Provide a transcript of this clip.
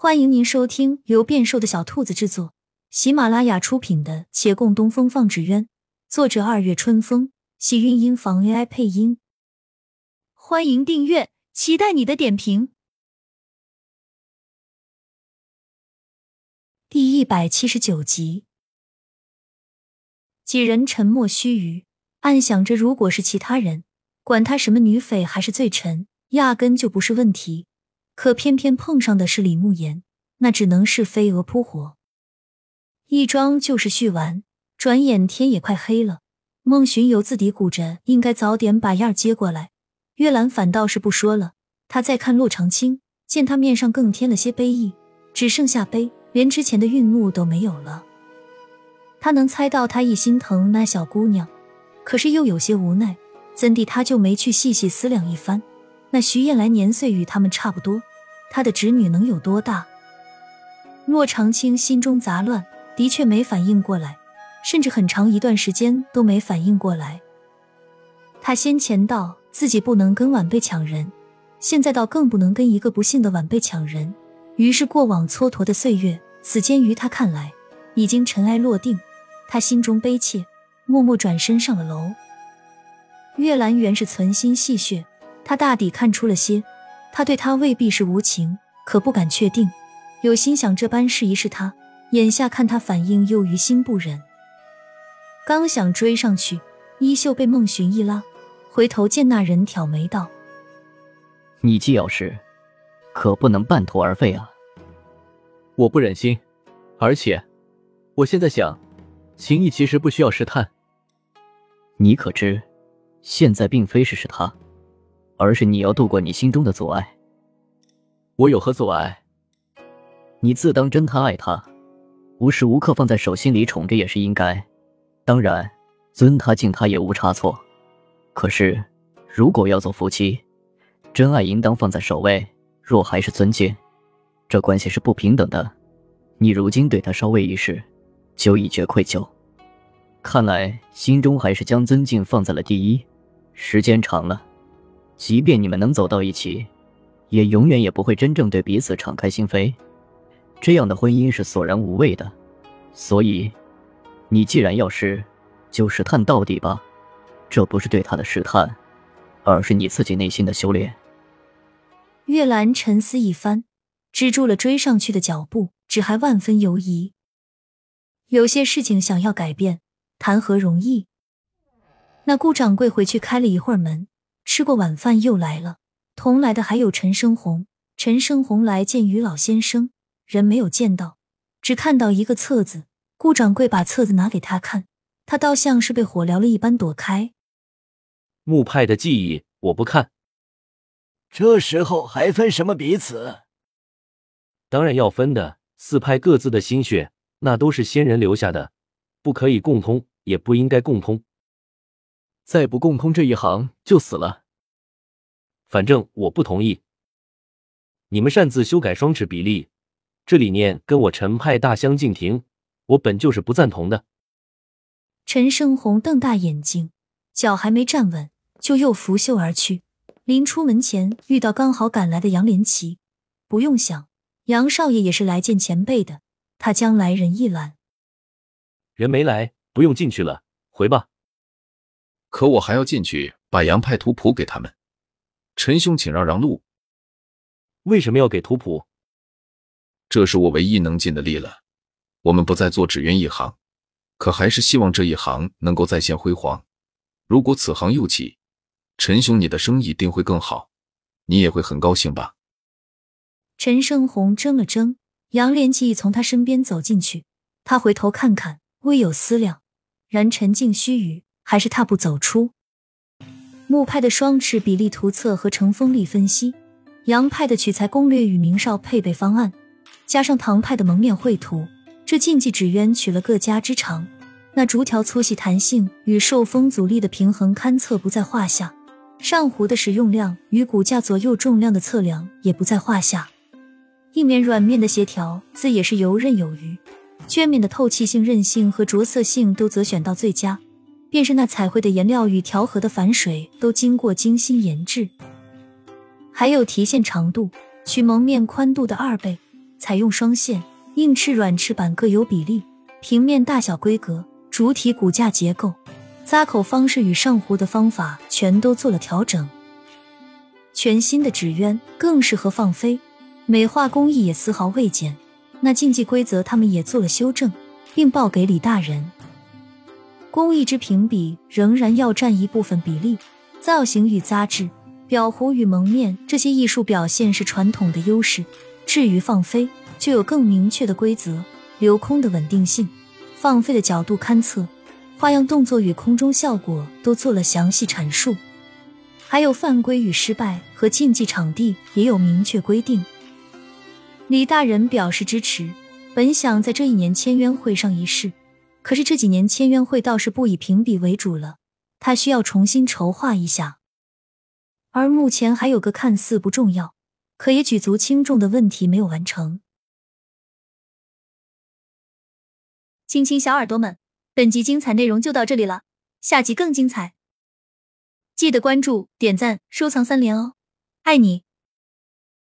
欢迎您收听由变瘦的小兔子制作、喜马拉雅出品的《且共东风放纸鸢》，作者二月春风，喜韵音房 AI 配音。欢迎订阅，期待你的点评。第一百七十九集，几人沉默须臾，暗想着，如果是其他人，管他什么女匪还是罪臣，压根就不是问题。可偏偏碰上的是李慕言，那只能是飞蛾扑火。一桩就是续完，转眼天也快黑了。孟寻有自嘀咕着，应该早点把燕儿接过来。月兰反倒是不说了，他再看洛长青，见他面上更添了些悲意，只剩下悲，连之前的愠怒都没有了。他能猜到他一心疼那小姑娘，可是又有些无奈，怎地他就没去细细思量一番？那徐燕来年岁与他们差不多。他的侄女能有多大？洛长青心中杂乱，的确没反应过来，甚至很长一段时间都没反应过来。他先前道自己不能跟晚辈抢人，现在倒更不能跟一个不幸的晚辈抢人。于是过往蹉跎的岁月，此间于他看来已经尘埃落定。他心中悲切，默默转身上了楼。月兰原是存心戏谑，他大抵看出了些。他对他未必是无情，可不敢确定。有心想这般试一试他，眼下看他反应，又于心不忍。刚想追上去，衣袖被孟寻一拉，回头见那人挑眉道：“你既要试，可不能半途而废啊！我不忍心，而且我现在想，情谊其实不需要试探。你可知，现在并非是是他。”而是你要度过你心中的阻碍。我有何阻碍？你自当真他爱他，无时无刻放在手心里宠着也是应该。当然，尊他敬他也无差错。可是，如果要做夫妻，真爱应当放在首位。若还是尊敬，这关系是不平等的。你如今对他稍微一试，就已觉愧疚。看来心中还是将尊敬放在了第一。时间长了。即便你们能走到一起，也永远也不会真正对彼此敞开心扉。这样的婚姻是索然无味的。所以，你既然要试，就试探到底吧。这不是对他的试探，而是你自己内心的修炼。月兰沉思一番，止住了追上去的脚步，只还万分犹疑。有些事情想要改变，谈何容易？那顾掌柜回去开了一会儿门。吃过晚饭又来了，同来的还有陈生红。陈生红来见于老先生，人没有见到，只看到一个册子。顾掌柜把册子拿给他看，他倒像是被火燎了一般躲开。木派的记忆我不看，这时候还分什么彼此？当然要分的。四派各自的心血，那都是先人留下的，不可以共通，也不应该共通。再不共通这一行，就死了。反正我不同意。你们擅自修改双尺比例，这理念跟我陈派大相径庭，我本就是不赞同的。陈胜红瞪大眼睛，脚还没站稳，就又拂袖而去。临出门前，遇到刚好赶来的杨连奇。不用想，杨少爷也是来见前辈的。他将来人一览，人没来，不用进去了，回吧。可我还要进去把杨派图谱给他们，陈兄，请让让路。为什么要给图谱？这是我唯一能尽的力了。我们不再做纸鸢一行，可还是希望这一行能够再现辉煌。如果此行又起，陈兄，你的生意定会更好，你也会很高兴吧？陈胜红怔了怔，杨连奇从他身边走进去，他回头看看，微有思量，然沉静须臾。还是踏步走出。木派的双翅比例图册和成风力分析，杨派的取材攻略与明少配备方案，加上唐派的蒙面绘图，这竞技纸鸢取了各家之长。那竹条粗细弹性与受风阻力的平衡勘测不在话下，上弧的使用量与骨架左右重量的测量也不在话下。硬面软面的协调自也是游刃有余，绢面的透气性、韧性和着色性都择选到最佳。便是那彩绘的颜料与调和的矾水都经过精心研制，还有提线长度取蒙面宽度的二倍，采用双线、硬翅、软翅板各有比例，平面大小、规格、主体骨架结构、扎口方式与上壶的方法全都做了调整。全新的纸鸢更适合放飞，美化工艺也丝毫未减。那竞技规则他们也做了修正，并报给李大人。工艺之评比仍然要占一部分比例，造型与扎制、裱糊与蒙面这些艺术表现是传统的优势。至于放飞，就有更明确的规则，留空的稳定性，放飞的角度勘测，花样动作与空中效果都做了详细阐述。还有犯规与失败和竞技场地也有明确规定。李大人表示支持，本想在这一年签约会上一试，可是这几年签约会倒是不以评比为主了，他需要重新筹划一下。而目前还有个看似不重要，可也举足轻重的问题没有完成。亲亲小耳朵们，本集精彩内容就到这里了，下集更精彩。记得关注、点赞、收藏三连哦，爱你！